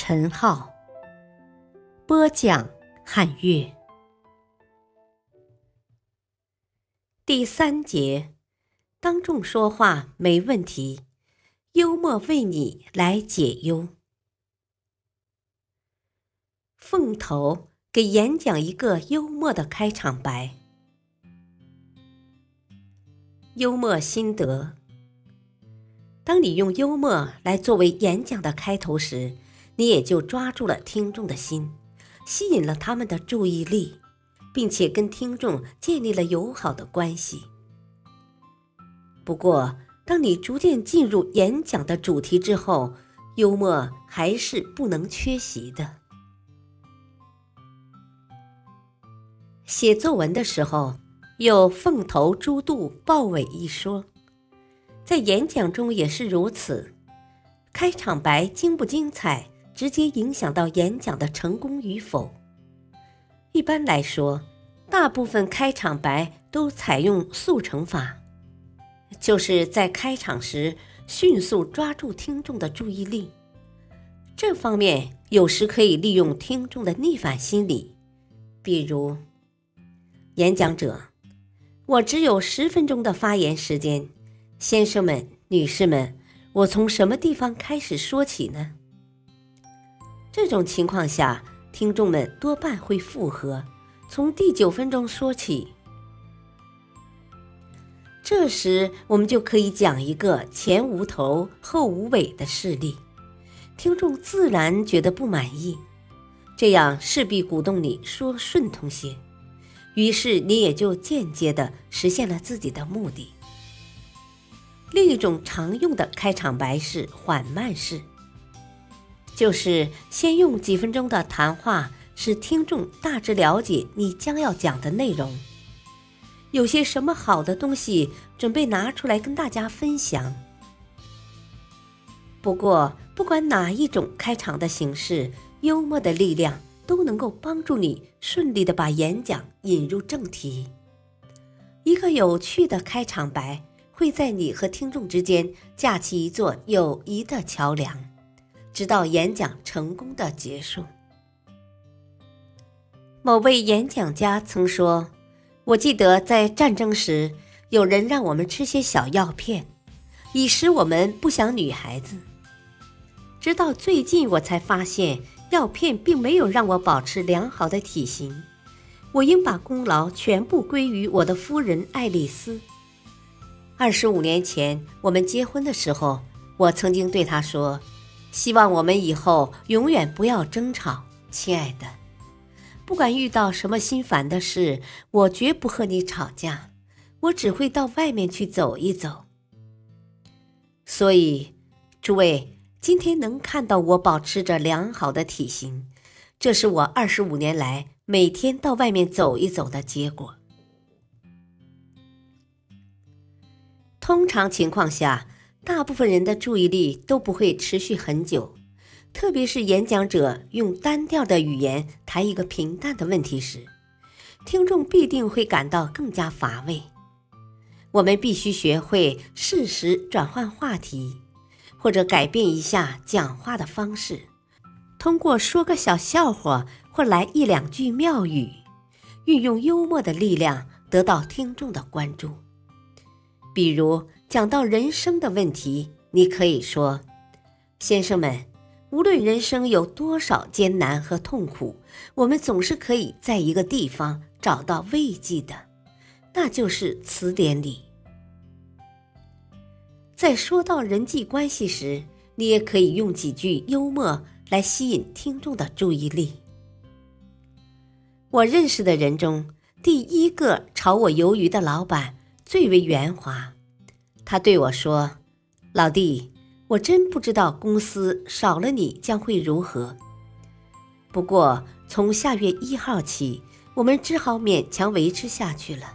陈浩，播讲汉乐。第三节，当众说话没问题。幽默为你来解忧。凤头给演讲一个幽默的开场白。幽默心得：当你用幽默来作为演讲的开头时，你也就抓住了听众的心，吸引了他们的注意力，并且跟听众建立了友好的关系。不过，当你逐渐进入演讲的主题之后，幽默还是不能缺席的。写作文的时候有“凤头猪肚豹尾”一说，在演讲中也是如此。开场白精不精彩，直接影响到演讲的成功与否。一般来说，大部分开场白都采用速成法。就是在开场时迅速抓住听众的注意力，这方面有时可以利用听众的逆反心理。比如，演讲者：“我只有十分钟的发言时间，先生们、女士们，我从什么地方开始说起呢？”这种情况下，听众们多半会附和，从第九分钟说起。这时，我们就可以讲一个前无头后无尾的事例，听众自然觉得不满意，这样势必鼓动你说顺通些，于是你也就间接的实现了自己的目的。另一种常用的开场白是缓慢式，就是先用几分钟的谈话，使听众大致了解你将要讲的内容。有些什么好的东西准备拿出来跟大家分享。不过，不管哪一种开场的形式，幽默的力量都能够帮助你顺利的把演讲引入正题。一个有趣的开场白会在你和听众之间架起一座友谊的桥梁，直到演讲成功的结束。某位演讲家曾说。我记得在战争时，有人让我们吃些小药片，以使我们不想女孩子。直到最近，我才发现药片并没有让我保持良好的体型。我应把功劳全部归于我的夫人爱丽丝。二十五年前我们结婚的时候，我曾经对她说：“希望我们以后永远不要争吵，亲爱的。”不管遇到什么心烦的事，我绝不和你吵架，我只会到外面去走一走。所以，诸位今天能看到我保持着良好的体型，这是我二十五年来每天到外面走一走的结果。通常情况下，大部分人的注意力都不会持续很久。特别是演讲者用单调的语言谈一个平淡的问题时，听众必定会感到更加乏味。我们必须学会适时转换话题，或者改变一下讲话的方式，通过说个小笑话或来一两句妙语，运用幽默的力量得到听众的关注。比如讲到人生的问题，你可以说：“先生们。”无论人生有多少艰难和痛苦，我们总是可以在一个地方找到慰藉的，那就是词典里。在说到人际关系时，你也可以用几句幽默来吸引听众的注意力。我认识的人中，第一个炒我鱿鱼的老板最为圆滑，他对我说：“老弟。”我真不知道公司少了你将会如何。不过从下月一号起，我们只好勉强维持下去了。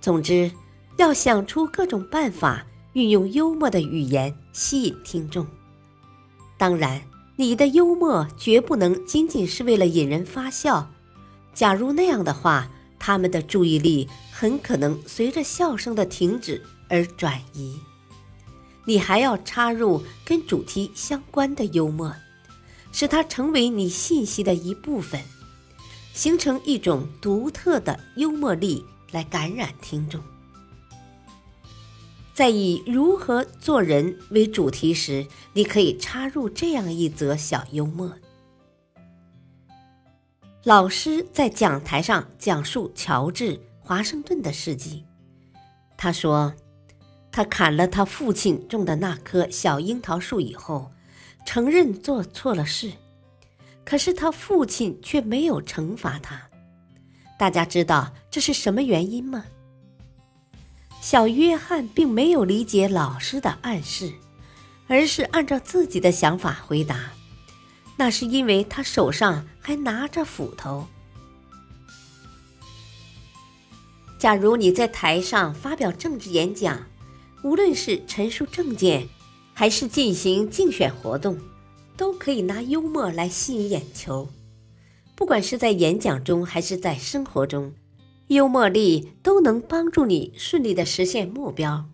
总之，要想出各种办法，运用幽默的语言吸引听众。当然，你的幽默绝不能仅仅是为了引人发笑。假如那样的话，他们的注意力很可能随着笑声的停止而转移。你还要插入跟主题相关的幽默，使它成为你信息的一部分，形成一种独特的幽默力来感染听众。在以如何做人为主题时，你可以插入这样一则小幽默。老师在讲台上讲述乔治·华盛顿的事迹。他说，他砍了他父亲种的那棵小樱桃树以后，承认做错了事，可是他父亲却没有惩罚他。大家知道这是什么原因吗？小约翰并没有理解老师的暗示，而是按照自己的想法回答。那是因为他手上还拿着斧头。假如你在台上发表政治演讲，无论是陈述政见，还是进行竞选活动，都可以拿幽默来吸引眼球。不管是在演讲中还是在生活中，幽默力都能帮助你顺利的实现目标。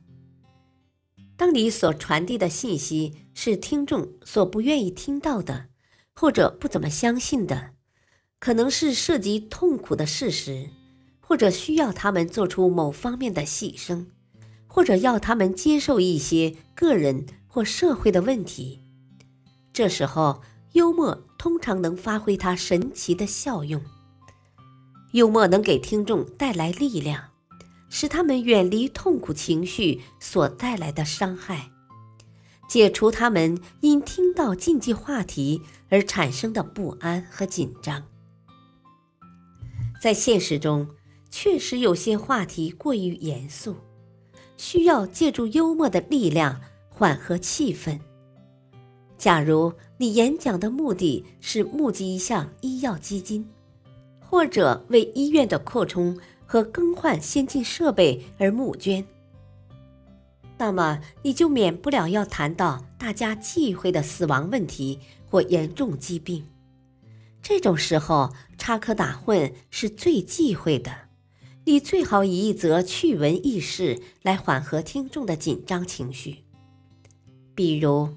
当你所传递的信息是听众所不愿意听到的。或者不怎么相信的，可能是涉及痛苦的事实，或者需要他们做出某方面的牺牲，或者要他们接受一些个人或社会的问题。这时候，幽默通常能发挥它神奇的效用。幽默能给听众带来力量，使他们远离痛苦情绪所带来的伤害。解除他们因听到禁忌话题而产生的不安和紧张。在现实中，确实有些话题过于严肃，需要借助幽默的力量缓和气氛。假如你演讲的目的是募集一项医药基金，或者为医院的扩充和更换先进设备而募捐。那么你就免不了要谈到大家忌讳的死亡问题或严重疾病。这种时候插科打诨是最忌讳的。你最好以一则趣闻轶事来缓和听众的紧张情绪。比如，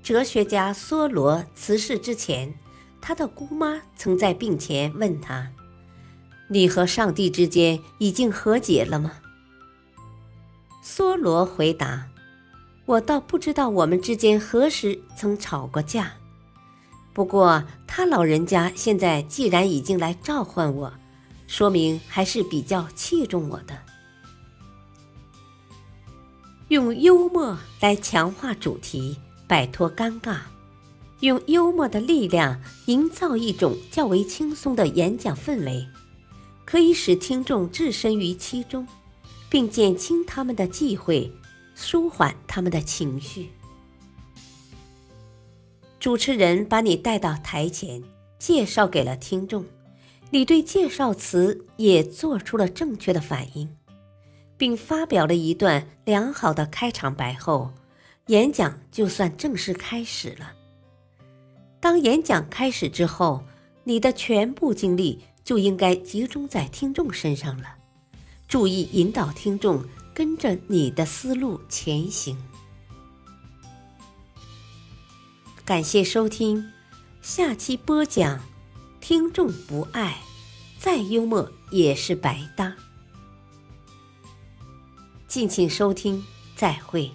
哲学家梭罗辞世之前，他的姑妈曾在病前问他：“你和上帝之间已经和解了吗？”梭罗回答：“我倒不知道我们之间何时曾吵过架。不过他老人家现在既然已经来召唤我，说明还是比较器重我的。用幽默来强化主题，摆脱尴尬；用幽默的力量营造一种较为轻松的演讲氛围，可以使听众置身于其中。”并减轻他们的忌讳，舒缓他们的情绪。主持人把你带到台前，介绍给了听众，你对介绍词也做出了正确的反应，并发表了一段良好的开场白后，演讲就算正式开始了。当演讲开始之后，你的全部精力就应该集中在听众身上了。注意引导听众跟着你的思路前行。感谢收听，下期播讲：听众不爱，再幽默也是白搭。敬请收听，再会。